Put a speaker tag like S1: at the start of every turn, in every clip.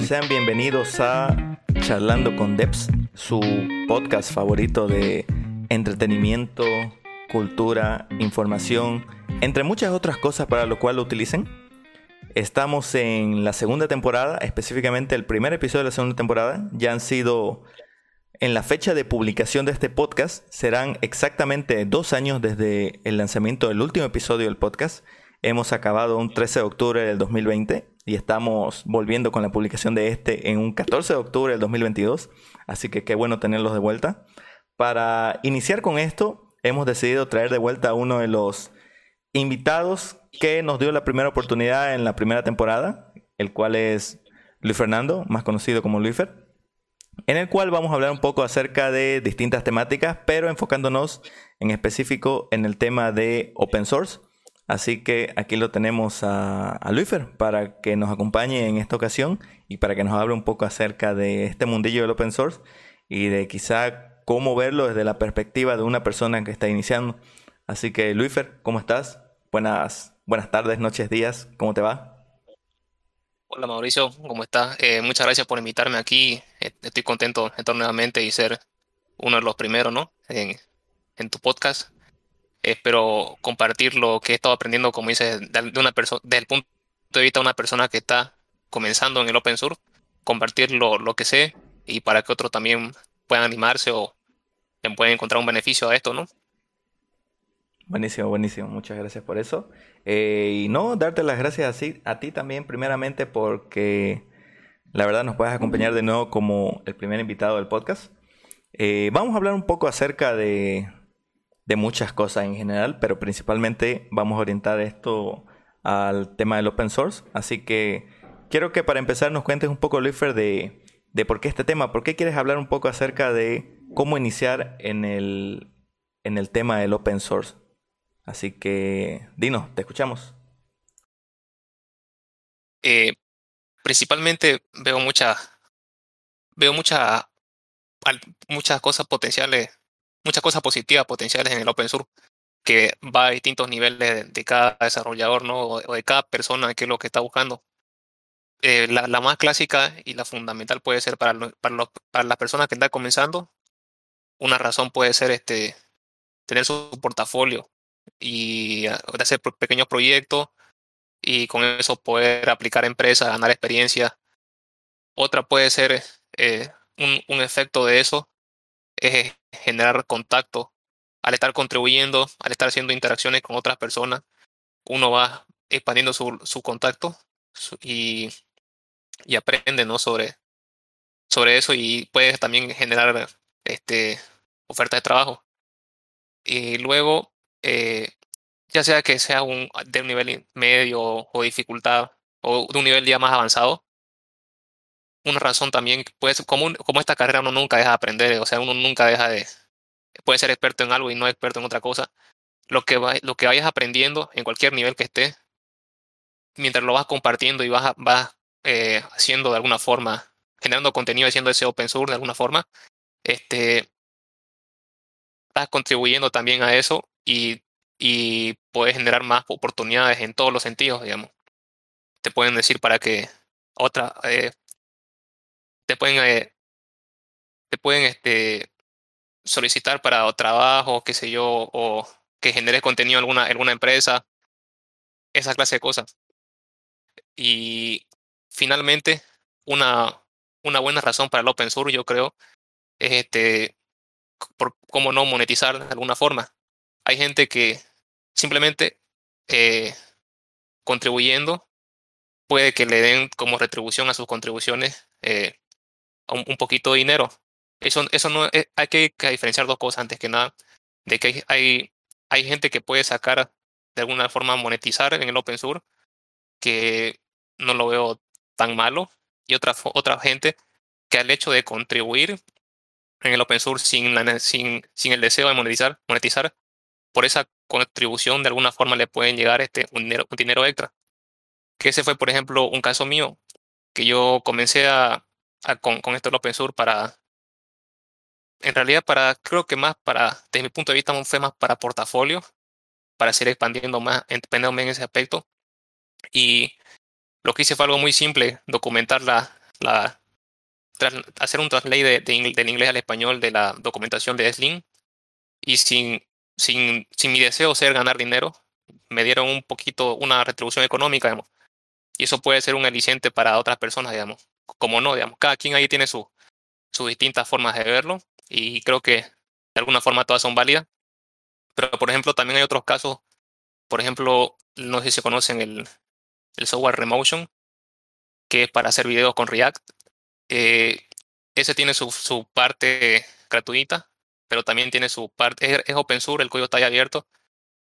S1: sean bienvenidos a Charlando con Deps, su podcast favorito de entretenimiento, cultura, información, entre muchas otras cosas para lo cual lo utilicen. Estamos en la segunda temporada, específicamente el primer episodio de la segunda temporada. Ya han sido, en la fecha de publicación de este podcast, serán exactamente dos años desde el lanzamiento del último episodio del podcast. Hemos acabado un 13 de octubre del 2020 y estamos volviendo con la publicación de este en un 14 de octubre del 2022. Así que qué bueno tenerlos de vuelta. Para iniciar con esto, hemos decidido traer de vuelta a uno de los invitados que nos dio la primera oportunidad en la primera temporada, el cual es Luis Fernando, más conocido como Luifer, en el cual vamos a hablar un poco acerca de distintas temáticas, pero enfocándonos en específico en el tema de open source Así que aquí lo tenemos a, a Luifer para que nos acompañe en esta ocasión y para que nos hable un poco acerca de este mundillo del open source y de quizá cómo verlo desde la perspectiva de una persona que está iniciando. Así que Luifer, ¿cómo estás? Buenas, buenas tardes, noches, días, ¿cómo te va?
S2: Hola Mauricio, ¿cómo estás? Eh, muchas gracias por invitarme aquí. Eh, estoy contento de estar nuevamente y ser uno de los primeros, ¿no? En tu podcast espero compartir lo que he estado aprendiendo, como dices, de una persona, desde el punto de vista de una persona que está comenzando en el open source, compartir lo, lo que sé y para que otros también puedan animarse o puedan encontrar un beneficio a esto, ¿no?
S1: Buenísimo, buenísimo. Muchas gracias por eso. Eh, y no, darte las gracias a, a ti también, primeramente, porque la verdad nos puedes acompañar de nuevo como el primer invitado del podcast. Eh, vamos a hablar un poco acerca de, de muchas cosas en general, pero principalmente vamos a orientar esto al tema del open source. Así que quiero que para empezar nos cuentes un poco, Luifer, de, de por qué este tema, por qué quieres hablar un poco acerca de cómo iniciar en el, en el tema del open source. Así que, Dino, te escuchamos.
S2: Eh, principalmente veo muchas veo mucha, muchas cosas potenciales muchas cosas positivas potenciales en el open source que va a distintos niveles de, cada desarrollador ¿no? o de cada persona que es lo que está buscando. Eh, la, más clásica y la fundamental puede ser para, para, los, para las personas que están comenzando. Una razón puede ser este, tener su portafolio y hacer pequeños proyectos y con eso poder aplicar a empresas, ganar experiencia. Otra puede ser eh, un, un efecto de eso es generar contacto. Al estar contribuyendo, al estar haciendo interacciones con otras personas, uno va expandiendo su, su contacto y, y aprende ¿no? sobre, sobre eso y puede también generar este, ofertas de trabajo. Y luego, eh, ya sea que sea un, de un nivel medio o dificultad o de un nivel ya más avanzado, una razón también, pues como, como esta carrera uno nunca deja de aprender, o sea, uno nunca deja de, puede ser experto en algo y no experto en otra cosa. Lo que, lo que vayas aprendiendo en cualquier nivel que estés, mientras lo vas compartiendo y vas, vas eh, haciendo de alguna forma, generando contenido, haciendo ese open source de alguna forma, este, estás contribuyendo también a eso y, y puedes generar más oportunidades en todos los sentidos, digamos. Te pueden decir para que otra, eh, te pueden, eh, te pueden este, solicitar para trabajo, qué sé yo, o que generes contenido en alguna, alguna empresa, esa clase de cosas. Y finalmente, una, una buena razón para el open source, yo creo, es este, por cómo no monetizar de alguna forma. Hay gente que simplemente eh, contribuyendo puede que le den como retribución a sus contribuciones eh, un, un poquito de dinero. Eso, eso no eh, hay que, diferenciar dos cosas antes que nada, de que hay, hay gente que puede sacar de alguna forma monetizar en el open source, que no lo veo tan malo, y otra, otra gente que al hecho de contribuir en el open source sin, la, sin, sin el deseo de monetizar, monetizar, por esa contribución de alguna forma le pueden llegar este, un, dinero, un dinero extra. Que ese fue, por ejemplo, un caso mío, que yo comencé a, con, con esto del open source para, en realidad para, creo que más para, desde mi punto de vista, fue más para portafolio, para seguir expandiendo más, empeñándome en ese aspecto. Y lo que hice fue algo muy simple, documentar la, la, hacer un translate de, del inglés al español de la documentación de Slim y sin, sin, sin mi deseo ser ganar dinero, me dieron un poquito una retribución económica, digamos. Y eso puede ser un aliciente para otras personas, digamos. Como no, digamos. Cada quien ahí tiene su, sus distintas formas de verlo y creo que de alguna forma todas son válidas. Pero, por ejemplo, también hay otros casos. Por ejemplo, no sé si conocen el, el software Remotion, que es para hacer videos con React. Eh, ese tiene su, su, parte gratuita, pero también tiene su parte, es, open source, el código está abierto,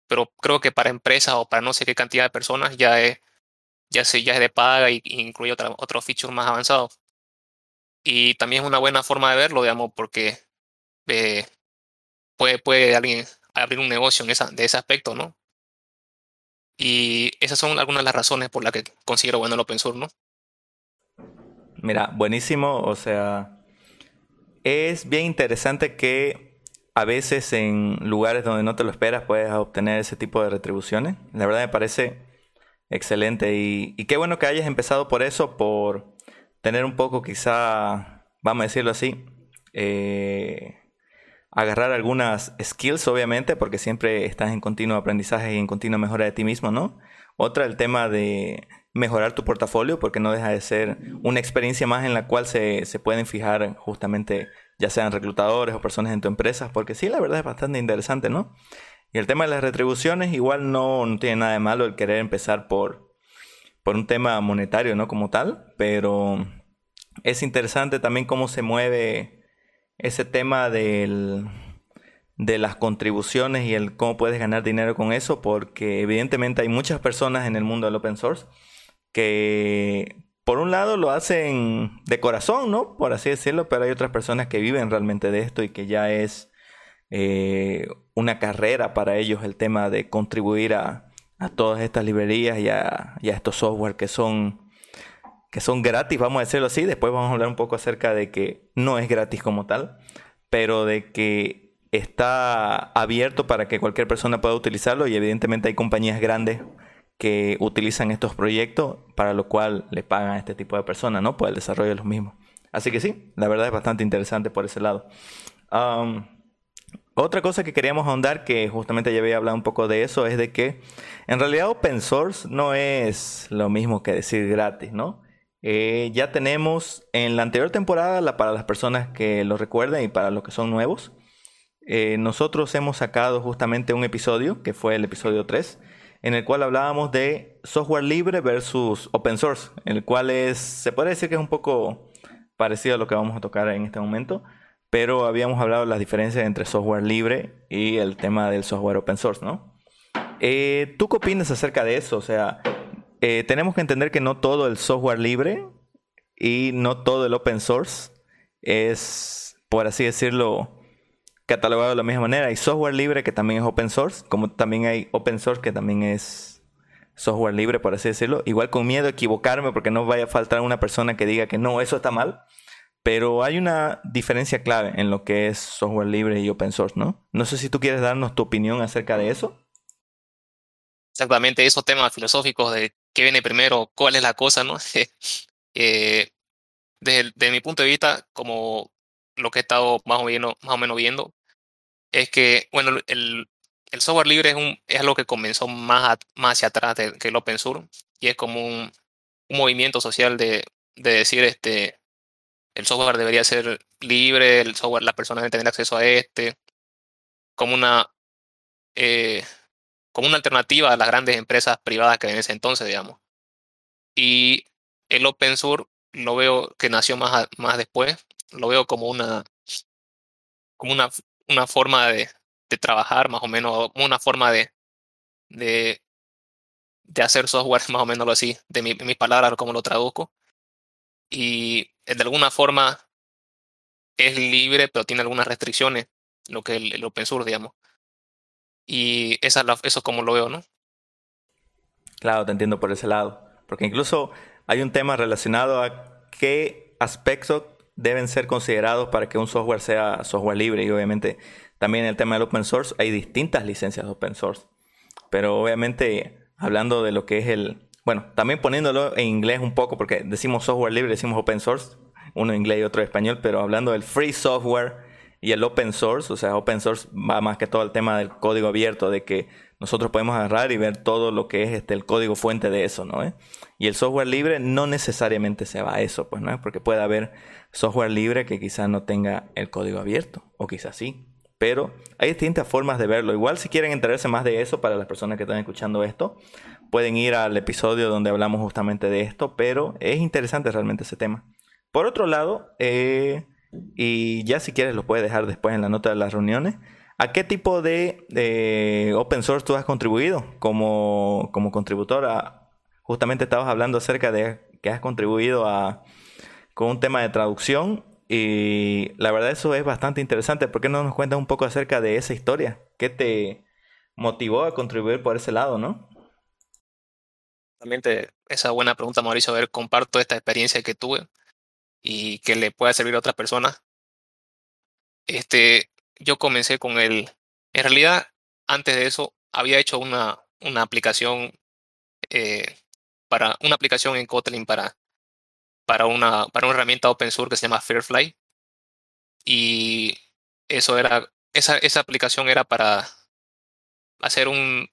S2: pero creo que para empresas o para no sé qué cantidad de personas ya es, ya, se, ya es de paga y, incluye otros features más avanzados. Y también es una buena forma de verlo, digamos, porque eh, puede, puede alguien abrir un negocio en esa, de ese aspecto, ¿no? Y esas son algunas de las razones por las que considero bueno el open source, ¿no?
S1: Mira, buenísimo, o sea, es bien interesante que a veces en lugares donde no te lo esperas puedes obtener ese tipo de retribuciones. La verdad me parece excelente y, qué bueno que hayas empezado por eso, por tener un poco quizá, vamos a decirlo así, eh, agarrar algunas skills, obviamente, porque siempre estás en continuo aprendizaje y en continua mejora de ti mismo, ¿no? Otra, el tema de mejorar tu portafolio, porque no deja de ser una experiencia más en la cual se, se pueden fijar justamente ya sean reclutadores o personas en tu empresa, porque sí, la verdad es bastante interesante, ¿no? Y el tema de las retribuciones, igual no, no tiene nada de malo el querer empezar por, por un tema monetario, ¿no? Como tal, pero es interesante también cómo se mueve ese tema del, de las contribuciones y el cómo puedes ganar dinero con eso, porque evidentemente hay muchas personas en el mundo del open source que por un lado lo hacen de corazón, ¿no? Por así decirlo, pero hay otras personas que viven realmente de esto y que ya es eh, una carrera para ellos el tema de contribuir a, todas estas librerías y a, a estos software que son que son gratis, vamos a decirlo así. Después vamos a hablar un poco acerca de que no es gratis como tal, pero de que está abierto para que cualquier persona pueda utilizarlo y evidentemente hay compañías grandes que utilizan estos proyectos para lo cual le pagan a este tipo de personas, ¿no? Por el desarrollo de los mismos. Así que sí, la verdad es bastante interesante por ese lado. Otra cosa que queríamos ahondar, que justamente ya había hablado un poco de eso, es de que en realidad open source no es lo mismo que decir gratis, ¿no? Eh, ya tenemos en la anterior temporada, para las personas que lo recuerden y para los que son nuevos, eh, nosotros hemos sacado justamente un episodio, que fue el episodio 3, en el cual hablábamos de software libre versus open source, el cual es, se puede decir que es un poco parecido a lo que vamos a tocar en este momento, pero habíamos hablado de las diferencias entre software libre y el tema del software open source, ¿no? Eh, ¿Tú qué opinas acerca de eso? O sea, eh, tenemos que entender que no todo el software libre y no todo el open source es, por así decirlo, catalogado de la misma manera. Hay software libre que también es open source, como también hay open source que también es software libre, por así decirlo. Igual con miedo a equivocarme porque no vaya a faltar una persona que diga que no, eso está mal. Pero hay una diferencia clave en lo que es software libre y open source, ¿no? No sé si tú quieres darnos tu opinión acerca de eso.
S2: Exactamente, esos temas filosóficos de qué viene primero, cuál es la cosa, ¿no? eh, desde, mi punto de vista, como lo que he estado más o menos, viendo, es que, bueno, el, software libre es, un, algo que comenzó más, más hacia atrás que el open source y es como un, movimiento social de, decir, este, el software debería ser libre, el software, las personas deben tener acceso a este, como una, eh, como una alternativa a las grandes empresas privadas que en ese entonces, digamos. Y el open source lo veo que nació más, más después, lo veo como una, como una, una forma de, de trabajar, más o menos, como una forma de, de, de hacer software, más o menos así, de mis palabras, como lo traduzco. Y de alguna forma es libre, pero tiene algunas restricciones, lo que el, el open source, digamos. Y esa, eso es como lo veo, ¿no?
S1: Claro, te entiendo por ese lado. Porque incluso hay un tema relacionado a qué aspectos deben ser considerados para que un software sea software libre. Y obviamente también el tema del open source hay distintas licencias open source. Pero obviamente hablando de lo que es el, bueno, también poniéndolo en inglés un poco, porque decimos software libre, decimos open source, uno en inglés y otro en español, pero hablando del free software y el open source, o sea, open source va más que todo el tema del código abierto, de que nosotros podemos agarrar y ver todo lo que es este, el código fuente de eso, ¿no? Y el software libre no necesariamente se va a eso, pues, ¿no? Porque puede haber software libre que quizás no tenga el código abierto, o quizás sí. Pero hay distintas formas de verlo. Igual si quieren enterarse más de eso para las personas que están escuchando esto, pueden ir al episodio donde hablamos justamente de esto, pero es interesante realmente ese tema. Por otro lado, eh, y ya si quieres lo puedes dejar después en la nota de las reuniones, ¿a qué tipo de, open source tú has contribuido como, como contributor? justamente estabas hablando acerca de que has contribuido a, con un tema de traducción y la verdad eso es bastante interesante. ¿Por qué no nos cuentas un poco acerca de esa historia? ¿Qué te motivó a contribuir por ese lado, no?
S2: También esa buena pregunta, Mauricio. A ver, comparto esta experiencia que tuve y que le pueda servir a otras personas. Este, yo comencé con el. En realidad, antes de eso, había hecho una, una aplicación eh, para una aplicación en Kotlin para, para, una, para una herramienta open source que se llama Fairfly. Y eso era, esa, esa aplicación era para hacer un,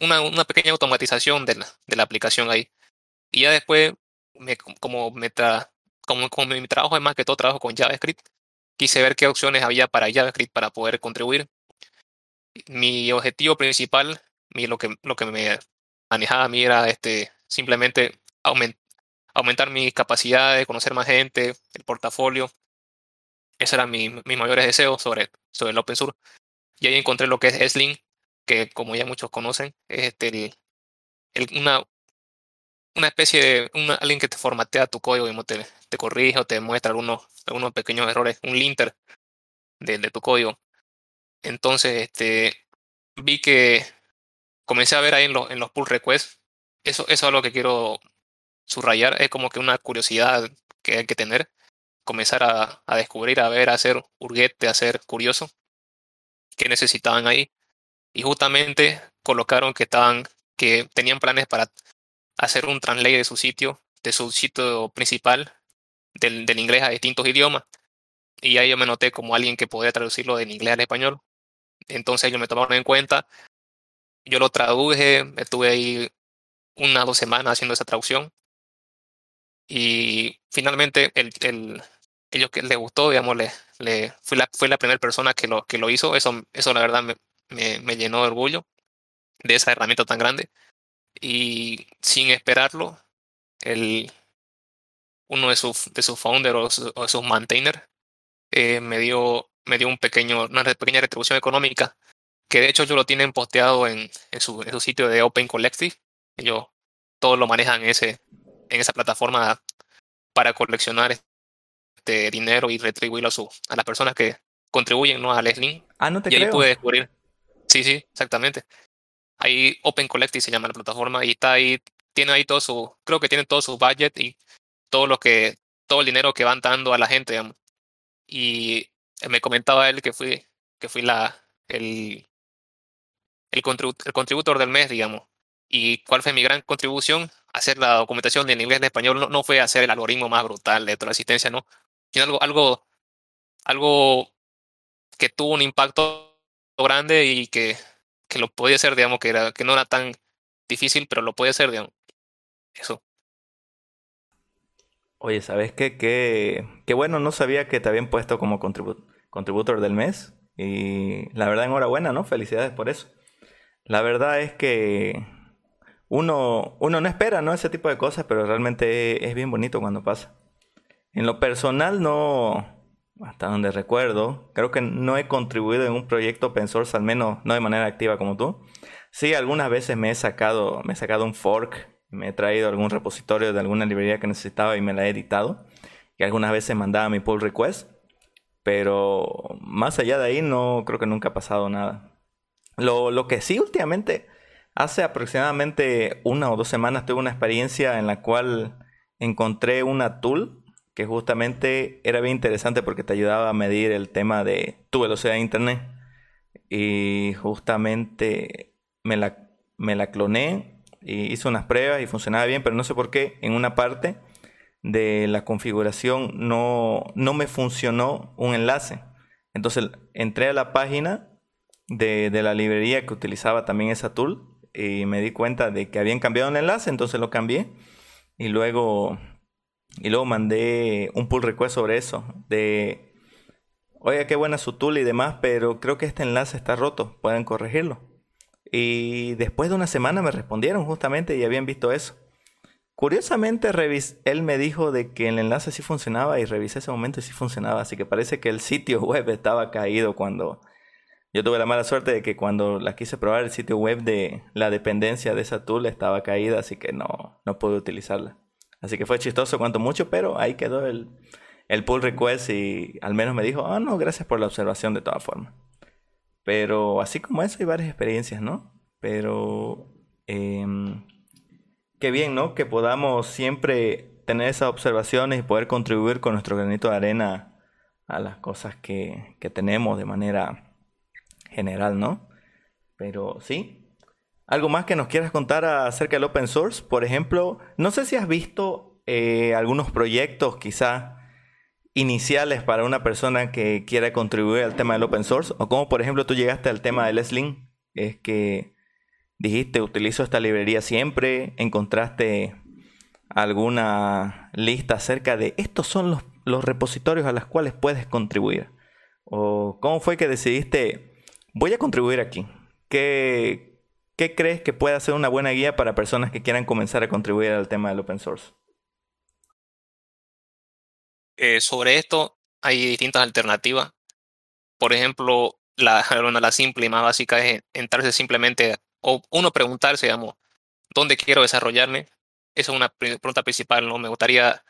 S2: una, pequeña automatización de la, aplicación ahí. Y ya después, me, como, me como, como mi trabajo es más que todo trabajo con JavaScript, quise ver qué opciones había para JavaScript para poder contribuir. Mi objetivo principal, mi, lo, que, lo que me manejaba a mí era este, simplemente aumentar mi capacidad de conocer más gente, el portafolio. Esos eran mis mayores deseos sobre, sobre el open source. Y ahí encontré lo que es Sling, que como ya muchos conocen, es este, el, una, una especie de alguien que te formatea tu código te, te corrige o te muestra algunos, algunos pequeños errores, un linter de, tu código. Entonces, este, vi que comencé a ver ahí en, los en los pull requests. Eso, eso es algo que quiero subrayar. Es como que una curiosidad que hay que tener. Comenzar a, a descubrir, a ver, a hacer urguete, a ser curioso. ¿Qué necesitaban ahí? Y justamente colocaron que estaban, que tenían planes para hacer un translate de su sitio, de su sitio principal, del, del inglés a distintos idiomas. Y ahí yo me noté como alguien que podía traducirlo del inglés al español. Entonces ellos me tomaron en cuenta. Yo lo traduje, estuve ahí una o dos semanas haciendo esa traducción. Y finalmente el, el, ellos que les gustó, digamos, le, le, fue, la, fue la primera persona que lo, que lo hizo. Eso, eso la verdad me, me, me llenó de orgullo de esa herramienta tan grande. Y sin esperarlo, el, uno de sus, de sus founders o, sus maintainers eh, me, dio, me dio un pequeño, una pequeña retribución económica, que de hecho ellos lo tienen posteado en, en, su, en su sitio de Open Collective. Ellos todos lo manejan en, ese, en esa plataforma para coleccionar este dinero y retribuirlo a, su, a las personas que contribuyen ¿no? a Leslie.
S1: Ah, no te
S2: y
S1: creo.
S2: ahí pude descubrir. Sí, sí, exactamente. Ahí Open Collective se llama la plataforma y está ahí, tiene ahí todo su, creo que tiene todo su budget y todo lo que, todo el dinero que van dando a la gente. Digamos. Y me comentaba él que fui, que fui la, el, el, contribu el contributor del mes, digamos. ¿Y cuál fue mi gran contribución? Hacer la documentación en inglés en español no, no fue hacer el algoritmo más brutal de toda la asistencia, no. Sino algo, algo, algo que tuvo un impacto grande y que, que lo podía hacer, digamos, que, era, que no era tan difícil, pero lo podía hacer, digamos. Eso.
S1: Oye, ¿sabes qué? Qué, bueno, no sabía que te habían puesto como contribu contributor del mes. Y la verdad, enhorabuena, ¿no? Felicidades por eso. La verdad es que uno, uno no espera, ¿no? Ese tipo de cosas, pero realmente es bien bonito cuando pasa. En lo personal, no, hasta donde recuerdo, creo que no he contribuido en un proyecto open source, al menos no de manera activa como tú. Sí, algunas veces me he sacado, me he sacado un fork, me he traído algún repositorio de alguna librería que necesitaba y me la he editado. Y algunas veces mandaba mi pull request. Pero más allá de ahí no creo que nunca ha pasado nada. Lo, lo que sí últimamente, hace aproximadamente una o dos semanas tuve una experiencia en la cual encontré una tool que justamente era bien interesante porque te ayudaba a medir el tema de tu velocidad de internet. Y justamente me la, me la cloné y hice unas pruebas y funcionaba bien, pero no sé por qué en una parte de la configuración no, no me funcionó un enlace. Entonces entré a la página de, de, la librería que utilizaba también esa tool y me di cuenta de que habían cambiado el enlace, entonces lo cambié y luego, y luego mandé un pull request sobre eso de, oiga, qué buena su tool y demás, pero creo que este enlace está roto, pueden corregirlo. Y después de una semana me respondieron justamente y habían visto eso. Curiosamente, él me dijo de que el enlace sí funcionaba y revisé ese momento y sí funcionaba. Así que parece que el sitio web estaba caído cuando... Yo tuve la mala suerte de que cuando la quise probar el sitio web de la dependencia de esa tool estaba caída, así que no, no pude utilizarla. Así que fue chistoso cuanto mucho, pero ahí quedó el, el pull request y al menos me dijo, ah, no, gracias por la observación de todas formas. Pero así como eso hay varias experiencias, ¿no? Pero... Eh, qué bien, ¿no? Que podamos siempre tener esas observaciones y poder contribuir con nuestro granito de arena a las cosas que, tenemos de manera general, ¿no? Pero sí. ¿Algo más que nos quieras contar acerca del open source? Por ejemplo, no sé si has visto eh, algunos proyectos quizá iniciales para una persona que quiera contribuir al tema del open source, o como por ejemplo tú llegaste al tema del Sling, es que dijiste, utilizo esta librería siempre, encontraste alguna lista acerca de estos son los, los repositorios a los cuales puedes contribuir. ¿O cómo fue que decidiste, voy a contribuir aquí? ¿Qué, ¿Qué crees que puede ser una buena guía para personas que quieran comenzar a contribuir al tema del open source?
S2: Eh, sobre esto hay distintas alternativas. Por ejemplo, la, la simple y más básica es entrarse simplemente o uno preguntarse, digamos, ¿dónde quiero desarrollarme? Esa es una pregunta principal, ¿no? Me gustaría,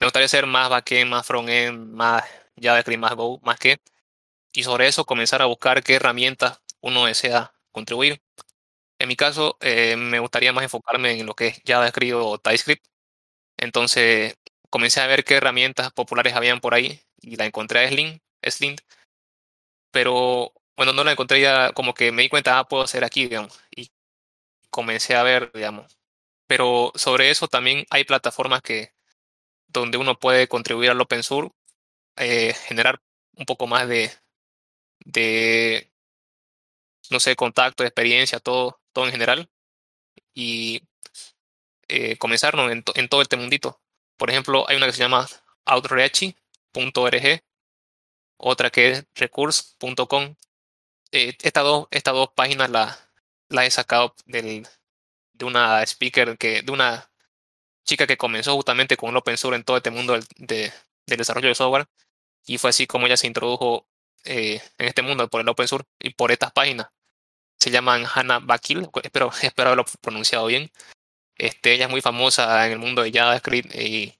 S2: me gustaría ser más backend, más frontend, más JavaScript, más Go, más que. Y sobre eso comenzar a buscar qué herramientas uno desea contribuir. En mi caso, eh, me gustaría más enfocarme en lo que es JavaScript o TypeScript. Entonces, comencé a ver qué herramientas populares habían por ahí y la encontré a Sling, Sling pero bueno, no la encontré ya, como que me di cuenta, ah, puedo hacer aquí, digamos, y comencé a ver, digamos. Pero sobre eso también hay plataformas que donde uno puede contribuir al open source, eh, generar un poco más de, de, no sé, contacto, experiencia, todo, en general, y eh, comenzar en, todo este mundito. Por ejemplo, hay una que se llama outreachy.org, otra que es recurse.com, eh, estas, dos, estas dos páginas las la he sacado del, de una speaker, que, de una chica que comenzó justamente con el open source en todo este mundo del, de, del desarrollo de software. Y fue así como ella se introdujo eh, en este mundo por el open source y por estas páginas. Se llaman Hannah Bakil, espero, espero haberlo pronunciado bien. Este, ella es muy famosa en el mundo de JavaScript y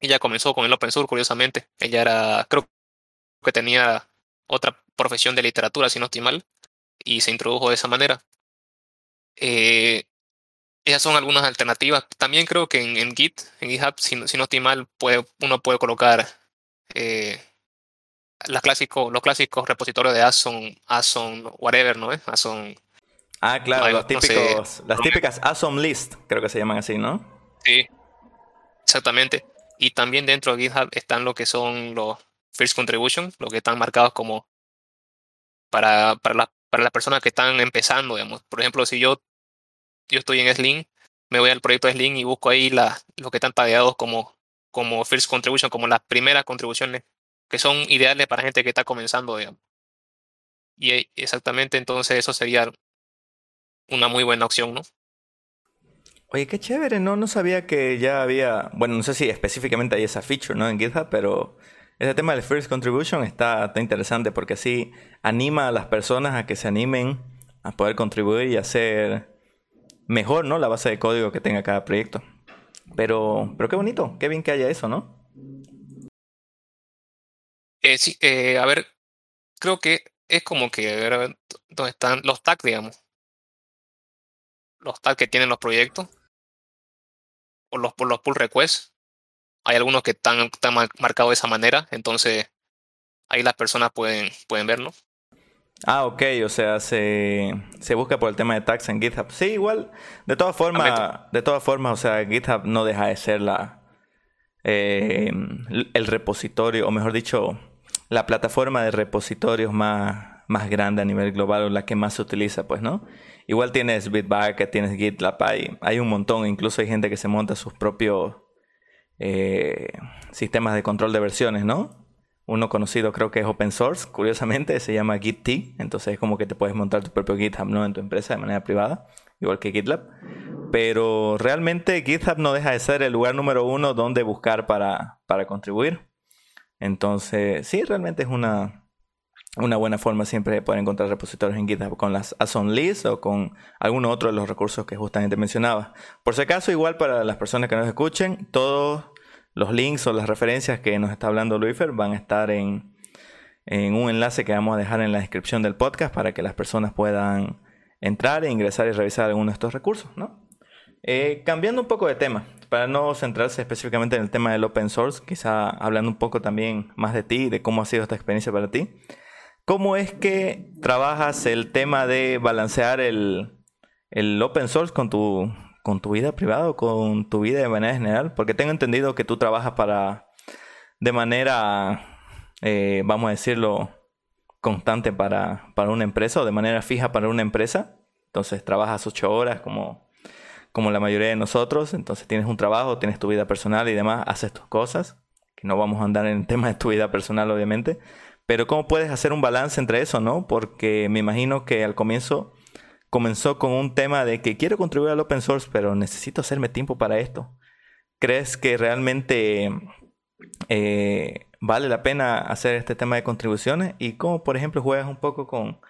S2: ella comenzó con el open source, curiosamente. Ella era, creo que tenía otra profesión de literatura, si no y se introdujo de esa manera. Eh, son algunas alternativas. También creo que en, Git, en GitHub, si, no estoy mal, puede, uno puede colocar eh, las clásicos, los clásicos repositorios de Asom, Asom, whatever, ¿no? Asom.
S1: Ah, claro, los típicos, las típicas Asom list, creo que se llaman así, ¿no?
S2: Sí, exactamente. Y también dentro de GitHub están lo que son los First Contribution, lo que están marcados como para, para, para las personas que están empezando, digamos. Por ejemplo, si yo, yo estoy en Sling, me voy al proyecto de Sling y busco ahí la, lo que están tagueados como, como First Contribution, como las primeras contribuciones que son ideales para gente que está comenzando, digamos. Y exactamente entonces eso sería una muy buena opción, ¿no?
S1: Oye, qué chévere, ¿no? No sabía que ya había, bueno, no sé si específicamente hay esa feature, ¿no? En GitHub, pero ese tema del First Contribution está, interesante porque así anima a las personas a que se animen a poder contribuir y hacer mejor, ¿no? La base de código que tenga cada proyecto. Pero, pero qué bonito, qué bien que haya eso, ¿no?
S2: Eh, sí, eh, a ver, creo que es como que, a ver, ¿dónde están los tags, digamos? Los tags que tienen los proyectos. O los, por los pull requests hay algunos que están, están marcados de esa manera, entonces ahí las personas pueden, pueden verlo.
S1: Ah, ok, o sea, se, se busca por el tema de tags en GitHub. Sí, igual, de todas formas, de todas formas, o sea, GitHub no deja de ser la eh, el repositorio, o mejor dicho, la plataforma de repositorios más, más grande a nivel global o la que más se utiliza, pues, ¿no? Igual tienes Bitbucket, tienes GitLab, hay, hay un montón, incluso hay gente que se monta sus propios eh, sistemas de control de versiones, ¿no? Uno conocido creo que es open source, curiosamente, se llama GitT, entonces es como que te puedes montar tu propio GitHub ¿no? en tu empresa de manera privada, igual que GitLab. Pero realmente GitHub no deja de ser el lugar número uno donde buscar para, para contribuir. Entonces, sí, realmente es una, una buena forma siempre de poder encontrar repositorios en GitHub con las Ason List o con alguno otro de los recursos que justamente mencionaba. Por si acaso, igual para las personas que nos escuchen, todos los links o las referencias que nos está hablando Luifer van a estar en, en un enlace que vamos a dejar en la descripción del podcast para que las personas puedan entrar e ingresar y revisar algunos de estos recursos, ¿no? Eh, cambiando un poco de tema, para no centrarse específicamente en el tema del open source, quizá hablando un poco también más de ti, de cómo ha sido esta experiencia para ti. ¿Cómo es que trabajas el tema de balancear el, el open source con tu, con tu vida privada o con tu vida de manera general? Porque tengo entendido que tú trabajas para, de manera, eh, vamos a decirlo, constante para, para una empresa o de manera fija para una empresa. Entonces trabajas ocho horas como, como la mayoría de nosotros. Entonces tienes un trabajo, tienes tu vida personal y demás, haces tus cosas. Que no vamos a andar en el tema de tu vida personal, obviamente. Pero ¿cómo puedes hacer un balance entre eso, no? Porque me imagino que al comienzo comenzó con un tema de que quiero contribuir al open source, pero necesito hacerme tiempo para esto. ¿Crees que realmente eh, vale la pena hacer este tema de contribuciones? ¿Y cómo, por ejemplo, juegas un poco con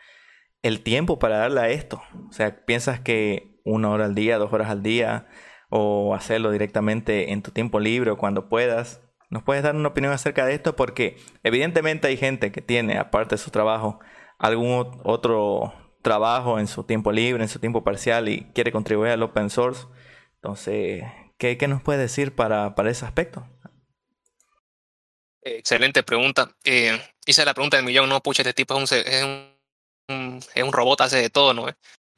S1: el tiempo para darle a esto? O sea, ¿piensas que una hora al día, dos horas al día, o hacerlo directamente en tu tiempo libre o cuando puedas? ¿Nos puedes dar una opinión acerca de esto? Porque evidentemente hay gente que tiene, aparte de su trabajo, algún otro trabajo en su tiempo libre, en su tiempo parcial y quiere contribuir al open source. Entonces, ¿qué, qué nos puede decir para, para ese aspecto?
S2: Excelente pregunta. Eh, hice la pregunta del millón, no, pucha, este tipo es un, es un robot, hace de todo, ¿no?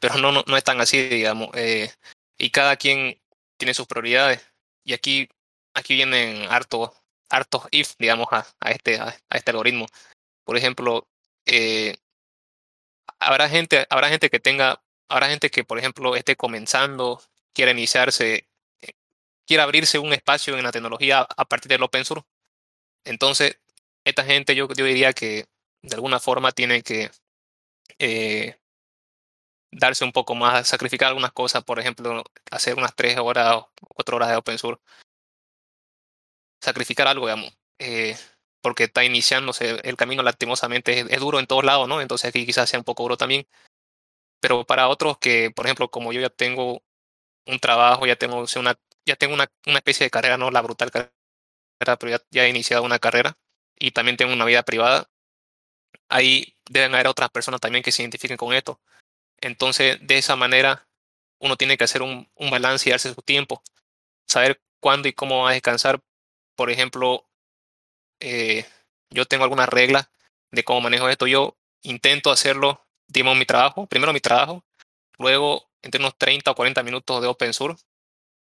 S2: Pero no, no, no es tan así, digamos. Eh, y cada quien tiene sus prioridades. Y aquí, aquí vienen hartos, hartos if, digamos, a, a este, a, este algoritmo. Por ejemplo, eh, habrá gente, habrá gente que tenga, habrá gente que, por ejemplo, esté comenzando, quiera iniciarse, eh, quiera abrirse un espacio en la tecnología a partir del open source. Entonces, esta gente yo, yo diría que de alguna forma tiene que eh, darse un poco más, sacrificar algunas cosas, por ejemplo, hacer unas tres horas o cuatro horas de open source. Sacrificar algo, digamos. Eh, porque está iniciándose el camino lastimosamente, es, es, duro en todos lados, ¿no? Entonces aquí quizás sea un poco duro también. Pero para otros que, por ejemplo, como yo ya tengo un trabajo, ya tengo una, ya tengo una, una especie de carrera, no la brutal carrera, pero ya, ya he iniciado una carrera y también tengo una vida privada, ahí deben haber otras personas también que se identifiquen con esto. Entonces, de esa manera, uno tiene que hacer un, balance y darse su tiempo, saber cuándo y cómo va a descansar. Por ejemplo, eh, yo tengo algunas reglas de cómo manejo esto. Yo intento hacerlo, digamos, mi trabajo, primero mi trabajo, luego entre unos 30 o 40 minutos de open source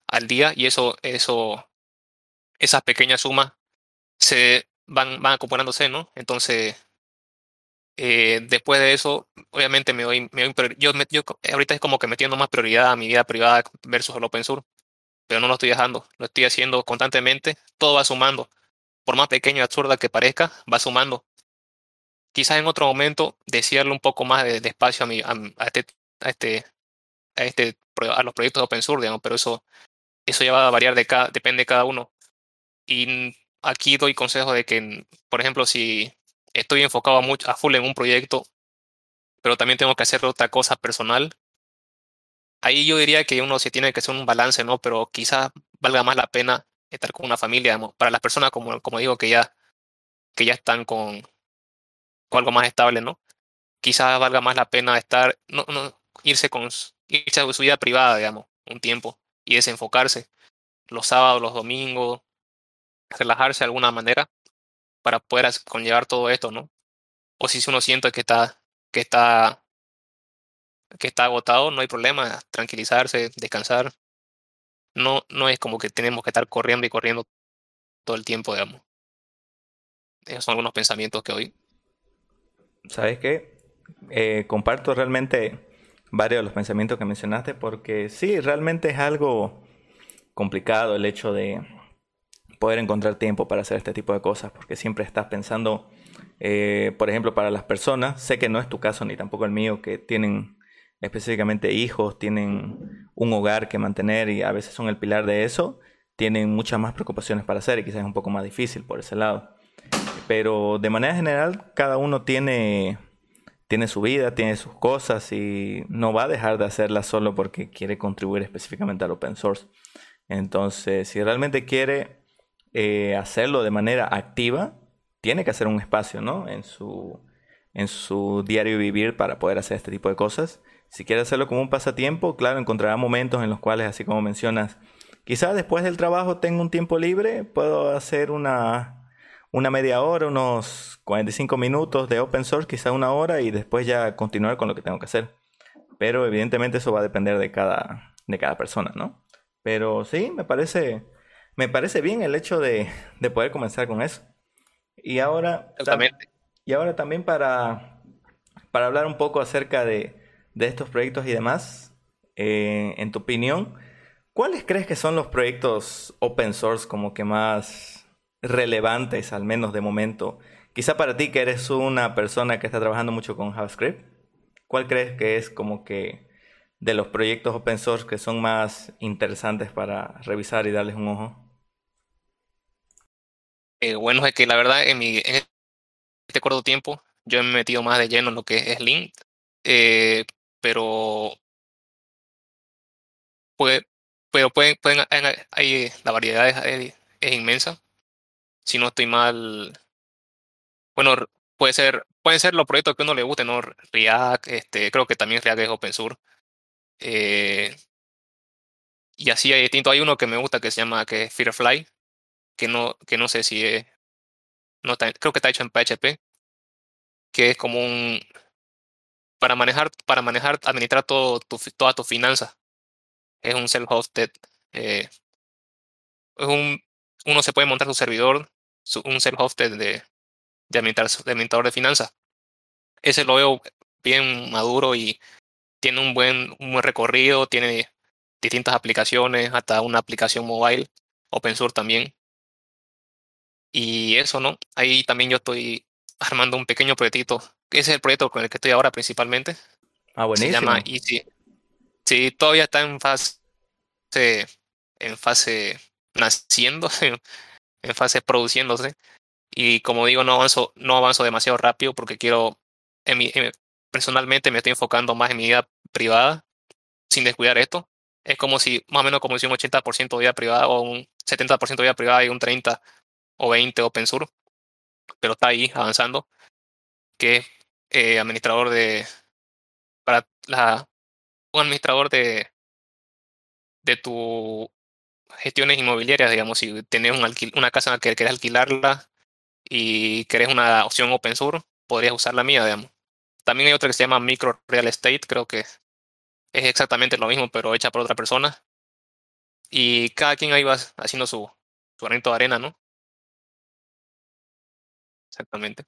S2: al día y eso, eso, esas pequeñas sumas se van, van acumulándose, ¿no? Entonces, eh, después de eso, obviamente me doy, me doy yo, me, yo ahorita es como que metiendo más prioridad a mi vida privada versus el open source, pero no lo estoy dejando, lo estoy haciendo constantemente, todo va sumando por más pequeño y absurda que parezca, va sumando. Quizás en otro momento decirle un poco más de, de a, mi, a, este, a, este, a, este, a los proyectos de open source, digamos, pero eso, eso ya va a variar, de cada, depende de cada uno. Y aquí doy consejo de que, por ejemplo, si estoy enfocado a, mucho, a full en un proyecto, pero también tengo que hacer otra cosa personal, ahí yo diría que uno se tiene que hacer un balance, ¿no? Pero quizás valga más la pena estar con una familia, para las personas como, como digo que ya, que ya están con, con algo más estable, ¿no? Quizás valga más la pena estar, no, no, irse con irse a su vida privada, digamos, un tiempo y desenfocarse los sábados, los domingos, relajarse de alguna manera para poder conllevar todo esto, ¿no? O si uno siente que está que está, que está agotado, no hay problema, tranquilizarse, descansar. No, no es como que tenemos que estar corriendo y corriendo todo el tiempo, digamos. Esos son algunos pensamientos que hoy.
S1: ¿Sabes qué? Eh, comparto realmente varios de los pensamientos que mencionaste porque sí, realmente es algo complicado el hecho de poder encontrar tiempo para hacer este tipo de cosas porque siempre estás pensando, eh, por ejemplo, para las personas, sé que no es tu caso ni tampoco el mío, que tienen específicamente hijos, tienen un hogar que mantener y a veces son el pilar de eso, tienen muchas más preocupaciones para hacer y quizás es un poco más difícil por ese lado. Pero de manera general, cada uno tiene tiene su vida, tiene sus cosas y no va a dejar de hacerla solo porque quiere contribuir específicamente al open source. Entonces, si realmente quiere eh, hacerlo de manera activa, tiene que hacer un espacio, ¿no? En su, en su diario vivir para poder hacer este tipo de cosas. Si quiere hacerlo como un pasatiempo, claro, encontrará momentos en los cuales, así como mencionas, quizás después del trabajo tengo un tiempo libre, puedo hacer una una media hora, unos 45 minutos de open source, quizá una hora y después ya continuar con lo que tengo que hacer. Pero evidentemente eso va a depender de cada, de cada persona, ¿no? Pero sí, me parece, me parece bien el hecho de, de poder comenzar con eso. Y ahora, y ahora también para, para hablar un poco acerca de, de estos proyectos y demás, eh, en tu opinión, ¿cuáles crees que son los proyectos open source como que más relevantes, al menos de momento. Quizá para ti que eres una persona que está trabajando mucho con JavaScript, ¿cuál crees que es como que de los proyectos open source que son más interesantes para revisar y darles un ojo?
S2: Eh, bueno, es que la verdad en, mi, en este corto tiempo yo me he metido más de lleno en lo que es Link, eh, pero puede, pero pueden, pueden, hay, la variedad es inmensa si no estoy mal, bueno, puede ser, pueden ser los proyectos que uno le guste, ¿no? React, este, creo que también React es open source. Eh, y así hay distinto. Hay uno que me gusta que se llama que es Firefly, que no, que no sé si es, no creo que está hecho en PHP, que es como un para manejar, para manejar, administrar todo tu, todas tus finanzas. Es un self-hosted. Eh, es un uno se puede montar su servidor, un self-hosted de, de, administrador de finanzas. Ese lo veo bien maduro y tiene un buen, un buen recorrido, tiene distintas aplicaciones, hasta una aplicación mobile, open source también. Y eso, ¿no? Ahí también yo estoy armando un pequeño proyectito. Ese es el proyecto con el que estoy ahora principalmente.
S1: Ah, buenísimo.
S2: Se llama Easy. Sí, todavía está en fase, en fase naciendo, en fase produciéndose. Y como digo, no avanzo, no avanzo demasiado rápido porque quiero, en mi, personalmente me estoy enfocando más en mi vida privada sin descuidar esto. Es como si, más o menos como si un 80% de vida privada o un 70% de vida privada y un 30 o 20 open source. Pero está ahí avanzando. Que es eh, administrador de, para la, un administrador de, de tu gestiones inmobiliarias, digamos, si tienes un una casa que querés alquilarla y querés una opción open source, podrías usar la mía, digamos. También hay otra que se llama Micro Real Estate, creo que es exactamente lo mismo, pero hecha por otra persona. Y cada quien ahí va haciendo su, su granito de arena, ¿no? Exactamente.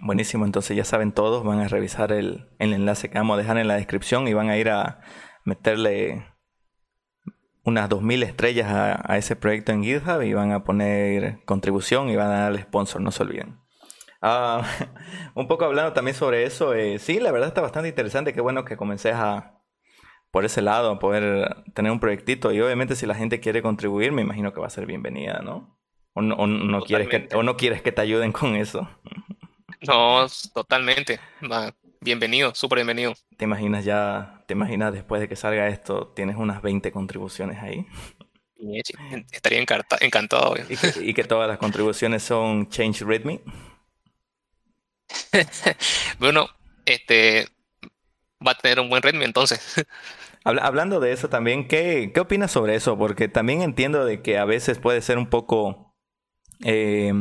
S1: Buenísimo, entonces ya saben todos, van a revisar el, el enlace que vamos a dejar en la descripción y van a ir a meterle unas 2.000 estrellas a, ese proyecto en GitHub y van a poner contribución y van a darle sponsor, no se olviden. Ah, un poco hablando también sobre eso, eh, sí, la verdad está bastante interesante, qué bueno que comencé a, por ese lado, a poder tener un proyectito y obviamente si la gente quiere contribuir, me imagino que va a ser bienvenida, ¿no? O no, quieres, que, o no quieres que te ayuden con eso.
S2: No, totalmente bienvenido, súper bienvenido.
S1: ¿Te imaginas ya, te imaginas después de que salga esto, tienes unas 20 contribuciones ahí?
S2: Estaría encantado.
S1: ¿Y que, todas las contribuciones son Change Readme?
S2: bueno, este va a tener un buen Readme entonces.
S1: Hablando de eso también, ¿qué, ¿qué opinas sobre eso? Porque también entiendo de que a veces puede ser un poco... Eh,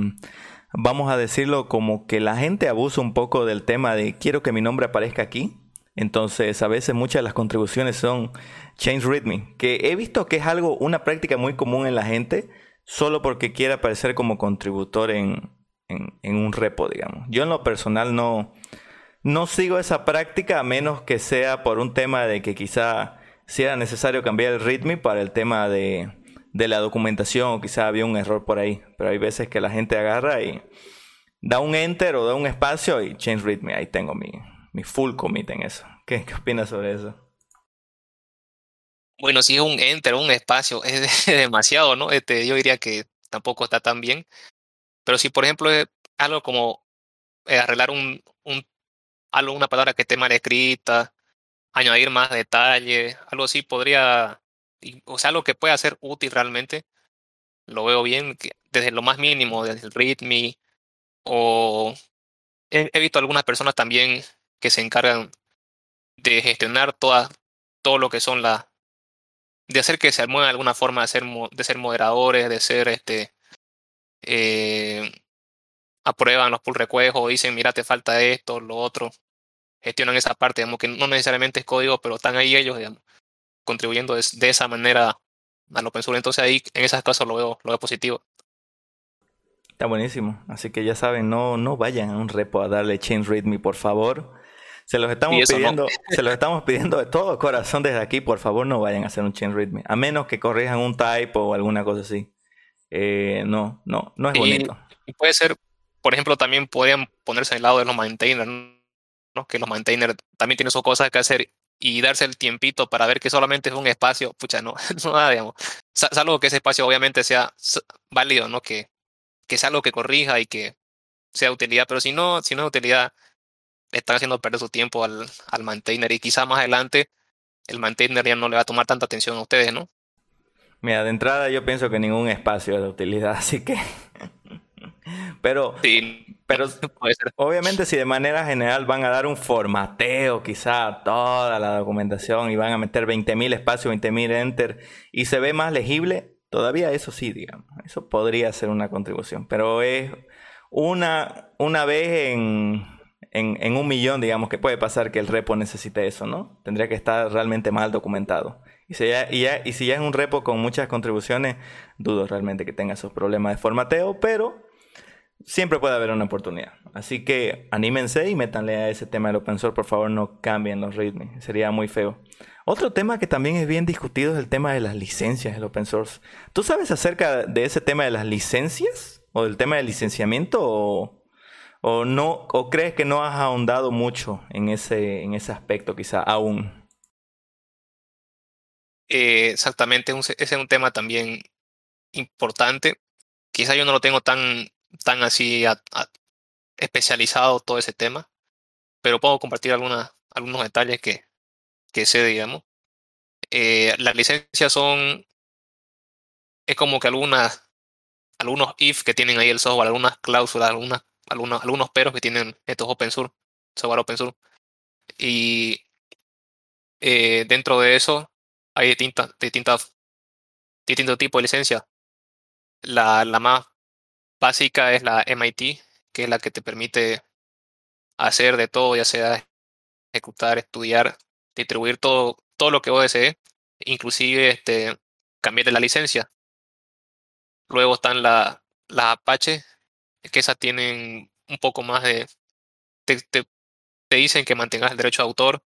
S1: vamos a decirlo como que la gente abusa un poco del tema de quiero que mi nombre aparezca aquí. Entonces, a veces muchas de las contribuciones son change readme, que he visto que es algo, una práctica muy común en la gente, solo porque quiere aparecer como contributor en, en, un repo, digamos. Yo en lo personal no, no sigo esa práctica a menos que sea por un tema de que quizá sea necesario cambiar el readme para el tema de, de la documentación o quizá había un error por ahí. Pero hay veces que la gente agarra y da un enter o da un espacio y change readme. Ahí tengo mi, mi full commit en eso. ¿Qué, qué opinas sobre eso?
S2: Bueno, si es un enter un espacio, es demasiado, ¿no? Este, yo diría que tampoco está tan bien. Pero si, por ejemplo, es algo como eh, arreglar un, un, algo, una palabra que esté mal escrita, añadir más detalle, algo así podría o sea, lo que puede ser útil realmente, lo veo bien desde lo más mínimo, desde el README, o he, visto algunas personas también que se encargan de gestionar toda, todo lo que son las, de hacer que se mueva de alguna forma, de ser, de ser moderadores, de ser, este, eh, aprueban los pull requests o dicen, mira, te falta esto, lo otro, gestionan esa parte, digamos que no necesariamente es código, pero están ahí ellos, digamos contribuyendo de, esa manera al open source. Entonces ahí en esas cosas lo veo, lo veo positivo.
S1: Está buenísimo. Así que ya saben, no, no vayan a un repo a darle change readme, por favor. Se los estamos pidiendo, se los estamos pidiendo de todo corazón desde aquí, por favor no vayan a hacer un change readme. A menos que corrijan un type o alguna cosa así. Eh, no, no, no es bonito.
S2: Y puede ser, por ejemplo, también podrían ponerse al lado de los maintainers, ¿no? que los maintainers también tienen sus cosas que hacer y darse el tiempito para ver que solamente es un espacio, pucha, no, no nada, digamos. Salvo que ese espacio obviamente sea válido, ¿no? Que, que sea algo que corrija y que sea utilidad, pero si no, si no es utilidad, están haciendo perder su tiempo al, al maintainer y quizá más adelante el maintainer ya no le va a tomar tanta atención a ustedes, ¿no?
S1: Mira, de entrada yo pienso que ningún espacio es de utilidad, así que pero, pero obviamente si de manera general van a dar un formateo quizá toda la documentación y van a meter 20.000 espacios, 20.000 enter y se ve más legible, todavía eso sí, digamos. Eso podría ser una contribución, pero es una, una vez en, en, un millón, digamos, que puede pasar que el repo necesite eso, ¿no? Tendría que estar realmente mal documentado. Y si ya, y ya, y si ya es un repo con muchas contribuciones, dudo realmente que tenga esos problemas de formateo, pero siempre puede haber una oportunidad. Así que anímense y métanle a ese tema del open source. Por favor, no cambien los ritmos. Sería muy feo. Otro tema que también es bien discutido es el tema de las licencias del open source. ¿Tú sabes acerca de ese tema de las licencias? ¿O del tema del licenciamiento? ¿O, no, o crees que no has ahondado mucho en ese, en ese aspecto quizá aún?
S2: Eh, exactamente, ese es un tema también importante. Quizá yo no lo tengo tan tan así especializado todo ese tema, pero puedo compartir algunos detalles que, que sé, digamos. Eh, las licencias son, es como que algunas, algunos if que tienen ahí el software, algunas cláusulas, algunas, algunos, algunos peros que tienen estos open source, software open source. Y eh, dentro de eso hay distintas, distintas, distintos tipos de licencias. La, la más básica es la MIT, que es la que te permite hacer de todo, ya sea ejecutar, estudiar, distribuir todo, todo lo que vos desees, inclusive este, cambiar de la licencia. Luego están las la Apache, que esas tienen un poco más de... Te, te, dicen que mantengas el derecho de autor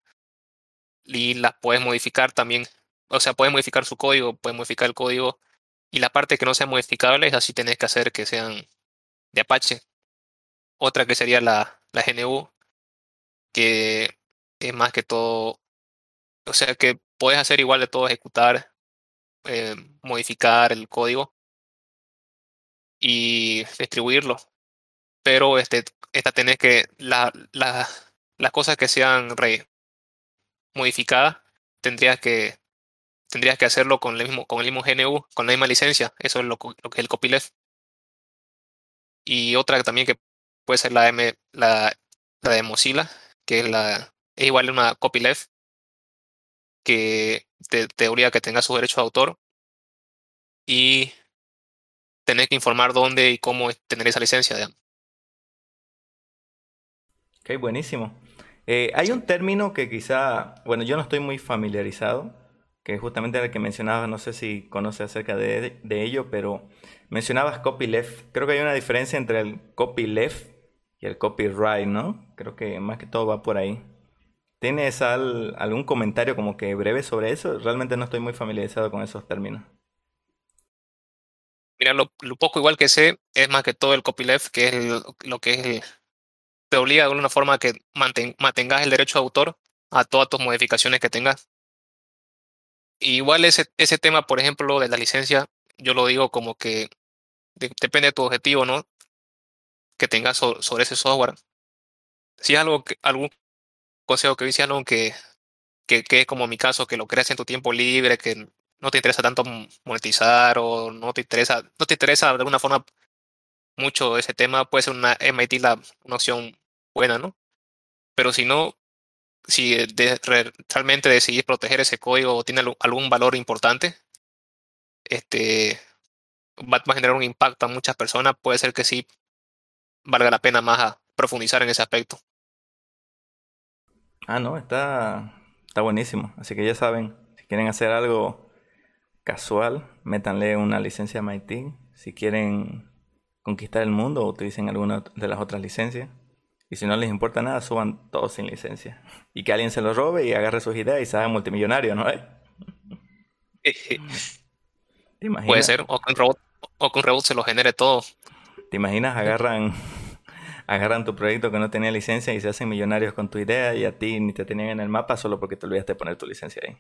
S2: y las puedes modificar también. O sea, puedes modificar su código, puedes modificar el código y la parte que no sea modificable, así tenés que hacer que sean de Apache. Otra que sería la, la GNU, que es más que todo, o sea que puedes hacer igual de todo, ejecutar, eh, modificar el código y distribuirlo. Pero este, esta tenés que, la, la, las cosas que sean re modificadas, tendrías que tendrías que hacerlo con el mismo, con el mismo GNU, con la misma licencia. Eso es lo, que es el copyleft. Y otra también que puede ser la, M, la, la de Mozilla, que es, la, es igual a una copyleft, que te, teoría que tenga su derecho de autor. Y tener que informar dónde y cómo tener esa licencia.
S1: Ok, buenísimo. Eh, hay un término que quizá, bueno, yo no estoy muy familiarizado, que justamente el que mencionabas, no sé si conoces acerca de, de, ello, pero mencionabas copyleft. Creo que hay una diferencia entre el copyleft y el copyright, ¿no? Creo que más que todo va por ahí. ¿Tienes algún comentario como que breve sobre eso? Realmente no estoy muy familiarizado con esos términos.
S2: Mira, lo, poco igual que sé es más que todo el copyleft, que es lo que es el, te obliga de alguna forma a que mantengas el derecho de autor a todas tus modificaciones que tengas. Igual ese, ese tema, por ejemplo, de la licencia, yo lo digo como que depende de tu objetivo, ¿no? Que tengas sobre ese software. Si es algo que, algún consejo que dice algo que, que, que, es como mi caso, que lo creas en tu tiempo libre, que no te interesa tanto monetizar o no te interesa, no te interesa de alguna forma mucho ese tema, puede ser una MIT la, una opción buena, ¿no? Pero si no, si realmente decidís proteger ese código o tiene algún valor importante, este va a generar un impacto a muchas personas, puede ser que sí valga la pena más profundizar en ese aspecto.
S1: Ah, no, está, está buenísimo. Así que ya saben, si quieren hacer algo casual, métanle una licencia MIT. Si quieren conquistar el mundo, utilicen alguna de las otras licencias. Y si no les importa nada, suban todos sin licencia. Y que alguien se lo robe y agarre sus ideas y se haga multimillonario, ¿no?
S2: Puede ser, o que, un robot, o que un robot se lo genere todo.
S1: ¿Te imaginas? Agarran agarran tu proyecto que no tenía licencia y se hacen millonarios con tu idea y a ti ni te tenían en el mapa solo porque te olvidaste de poner tu licencia ahí.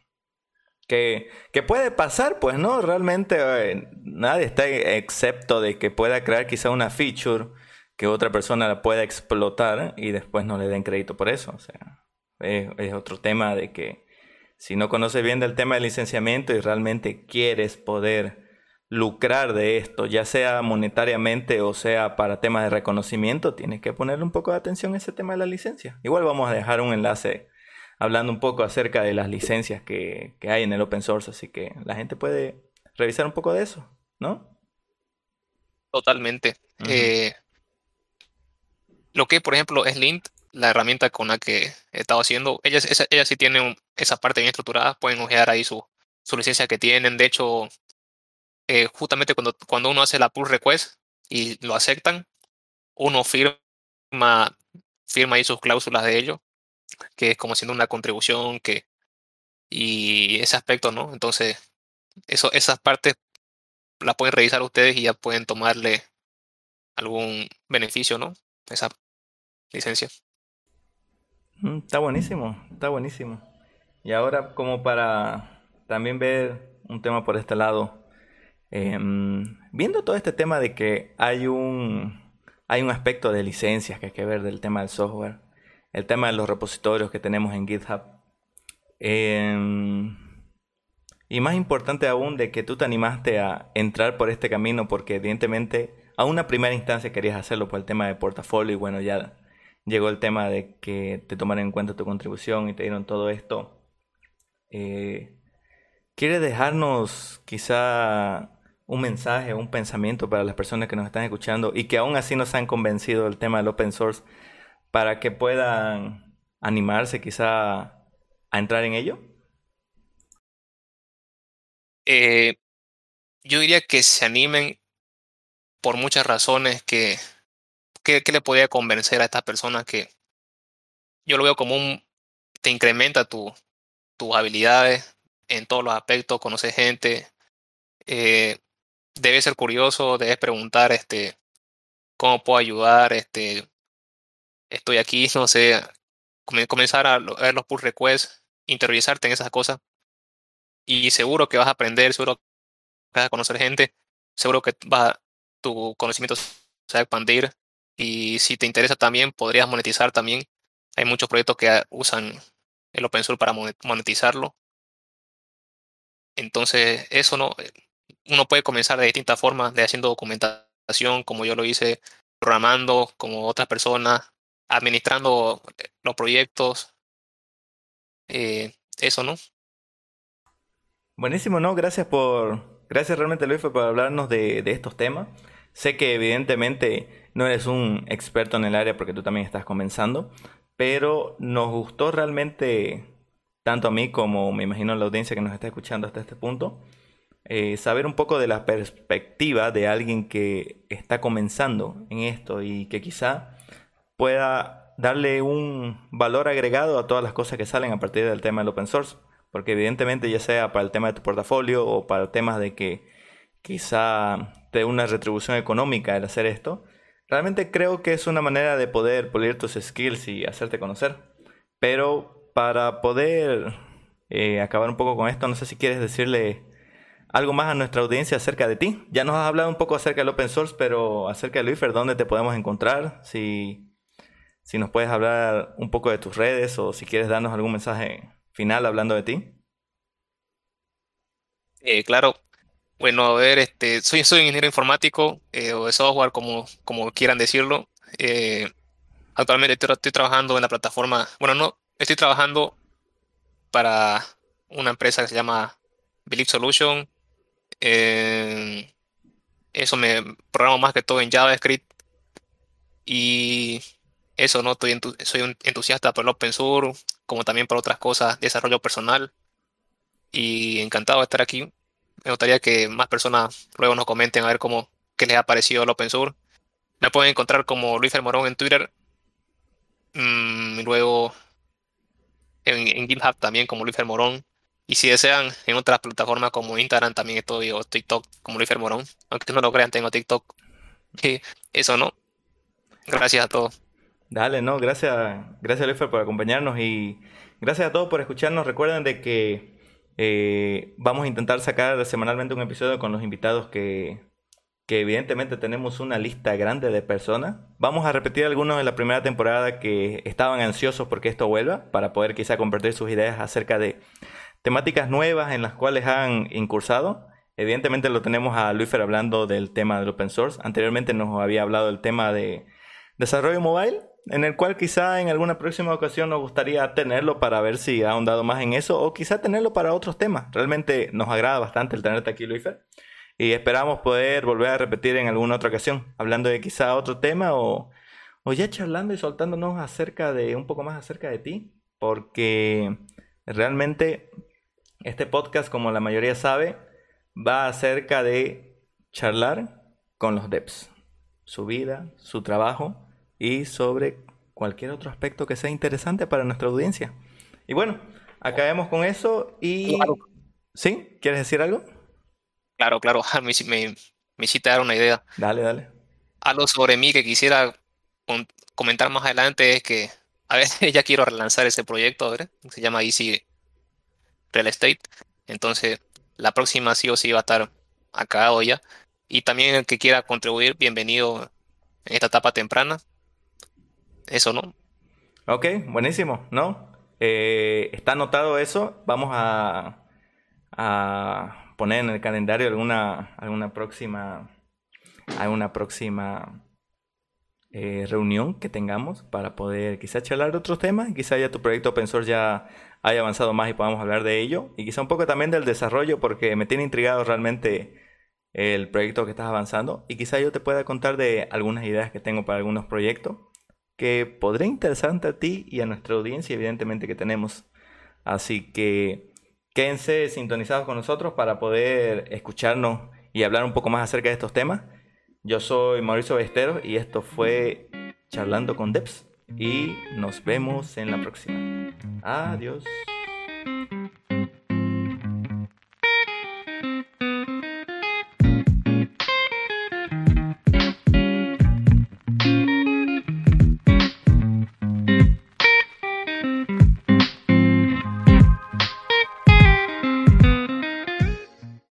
S1: Que, que puede pasar, pues no, realmente eh, nadie está excepto de que pueda crear quizá una feature que otra persona la pueda explotar y después no le den crédito por eso. O sea, es, es otro tema de que si no conoces bien del tema del licenciamiento y realmente quieres poder lucrar de esto, ya sea monetariamente o sea para temas de reconocimiento, tienes que ponerle un poco de atención a ese tema de la licencia. Igual vamos a dejar un enlace hablando un poco acerca de las licencias que, hay en el open source, así que la gente puede revisar un poco de eso, ¿no?
S2: Totalmente. Eh, lo que, por ejemplo, es Lint, la herramienta con la que he estado haciendo, ella, ella sí tiene esa parte bien estructurada, pueden ojear ahí su, su licencia que tienen. De hecho, eh, justamente cuando, cuando uno hace la pull request y lo aceptan, uno firma, firma ahí sus cláusulas de ello, que es como siendo una contribución que y ese aspecto, ¿no? Entonces, eso, esas partes las pueden revisar ustedes y ya pueden tomarle algún beneficio, ¿no? Esa licencia.
S1: Mm, está buenísimo, está buenísimo. Y ahora como para también ver un tema por este lado, Em, viendo todo este tema de que hay un, hay un aspecto de licencias que hay que ver del tema del software, el tema de los repositorios que tenemos en GitHub, em, y más importante aún de que tú te animaste a entrar por este camino porque evidentemente a una primera instancia querías hacerlo por el tema de portafolio y bueno, ya llegó el tema de que te tomaran en cuenta tu contribución y te dieron todo esto. Eh, ¿Quieres dejarnos quizá un mensaje, un pensamiento para las personas que nos están escuchando y que aún así no se han convencido del tema del open source para que puedan animarse quizá a entrar en ello?
S2: Eh, yo diría que se animen por muchas razones que, que, le podría convencer a estas personas que yo lo veo como un, te incrementa tu, tus habilidades en todos los aspectos, conoces gente, eh, debes ser curioso, debes preguntar, este, cómo puedo ayudar, este, estoy aquí, no sé, comenzar a ver los pull requests, interiorizarte en esas cosas. Y seguro que vas a aprender, seguro que vas a conocer gente, seguro que va, tu conocimiento se va a expandir. Y si te interesa también, podrías monetizar también. Hay muchos proyectos que usan el open source para monetizarlo. Entonces, eso no, uno puede comenzar de distintas formas, de haciendo documentación, como yo lo hice, programando como otras personas, administrando los proyectos. Eh, eso, ¿no?
S1: Buenísimo, ¿no? Gracias por... Gracias realmente Luis por hablarnos de, de estos temas. Sé que evidentemente no eres un experto en el área porque tú también estás comenzando, pero nos gustó realmente, tanto a mí como me imagino a la audiencia que nos está escuchando hasta este punto, eh, saber un poco de la perspectiva de alguien que está comenzando en esto y que quizá pueda darle un valor agregado a todas las cosas que salen a partir del tema del open source. Porque evidentemente ya sea para el tema de tu portafolio o para temas de que quizá te dé una retribución económica el hacer esto, realmente creo que es una manera de poder pulir tus skills y hacerte conocer. Pero para poder eh, acabar un poco con esto, no sé si quieres decirle algo más a nuestra audiencia acerca de ti. Ya nos has hablado un poco acerca del open source, pero acerca de Luifer, ¿dónde te podemos encontrar? Si, si nos puedes hablar un poco de tus redes o si quieres darnos algún mensaje final hablando de ti.
S2: Eh, claro. Bueno, a ver, este, soy, soy ingeniero informático eh, o de software, como, como quieran decirlo. Eh, actualmente estoy, trabajando en la plataforma, bueno, no, estoy trabajando para una empresa que se llama Believe Solution. eso me programo más que todo en JavaScript. Y eso, ¿no? Estoy soy un entusiasta por el open source, como también por otras cosas, desarrollo personal. Y encantado de estar aquí. Me gustaría que más personas luego nos comenten a ver cómo qué les ha parecido el open source. Me pueden encontrar como Luis Morón en Twitter. Mm, luego en, GitHub también como Luis Morón. Y si desean, en otras plataformas como Instagram también estoy, o TikTok como Luis Morón. Aunque no lo crean, tengo TikTok. Eso no. Gracias a todos.
S1: Dale, no, gracias, gracias Luis por acompañarnos y gracias a todos por escucharnos. Recuerden de que eh, vamos a intentar sacar semanalmente un episodio con los invitados que, que evidentemente tenemos una lista grande de personas. Vamos a repetir algunos de la primera temporada que estaban ansiosos porque esto vuelva, para poder quizá compartir sus ideas acerca de temáticas nuevas en las cuales han incursado. Evidentemente lo tenemos a Luifer hablando del tema del open source. Anteriormente nos había hablado del tema de desarrollo mobile en el cual quizá en alguna próxima ocasión nos gustaría tenerlo para ver si ha ahondado más en eso o quizá tenerlo para otros temas. Realmente nos agrada bastante el tenerte aquí, Luifer. Y esperamos poder volver a repetir en alguna otra ocasión, hablando de quizá otro tema o, o ya charlando y soltándonos acerca de un poco más acerca de ti, porque realmente este podcast, como la mayoría sabe, va acerca de charlar con los devs, su vida, su trabajo y sobre cualquier otro aspecto que sea interesante para nuestra audiencia. Y bueno, acabemos con eso y... ¿Sí? ¿Quieres decir algo?
S2: Claro, claro, me, me, me hiciste dar una idea.
S1: Dale, dale.
S2: Algo sobre mí que quisiera comentar más adelante es que a veces ya quiero relanzar ese proyecto, ¿verdad? se llama Easy Real Estate. Entonces, la próxima sí o sí va a estar acá o ya. Y también el que quiera contribuir, bienvenido en esta etapa temprana eso, ¿no?
S1: Ok, buenísimo, ¿no? Eh, está anotado eso. Vamos a, poner en el calendario alguna, alguna próxima, alguna próxima eh, reunión que tengamos para poder quizá charlar de otros temas. Quizá ya tu proyecto open source ya haya avanzado más y podamos hablar de ello. Y quizá un poco también del desarrollo porque me tiene intrigado realmente el proyecto que estás avanzando. Y quizá yo te pueda contar de algunas ideas que tengo para algunos proyectos que podría interesarte a ti y a nuestra audiencia, evidentemente que tenemos. Así que quédense sintonizados con nosotros para poder escucharnos y hablar un poco más acerca de estos temas. Yo soy Mauricio Besteros y esto fue Charlando con Debs y nos vemos en la próxima. Adiós.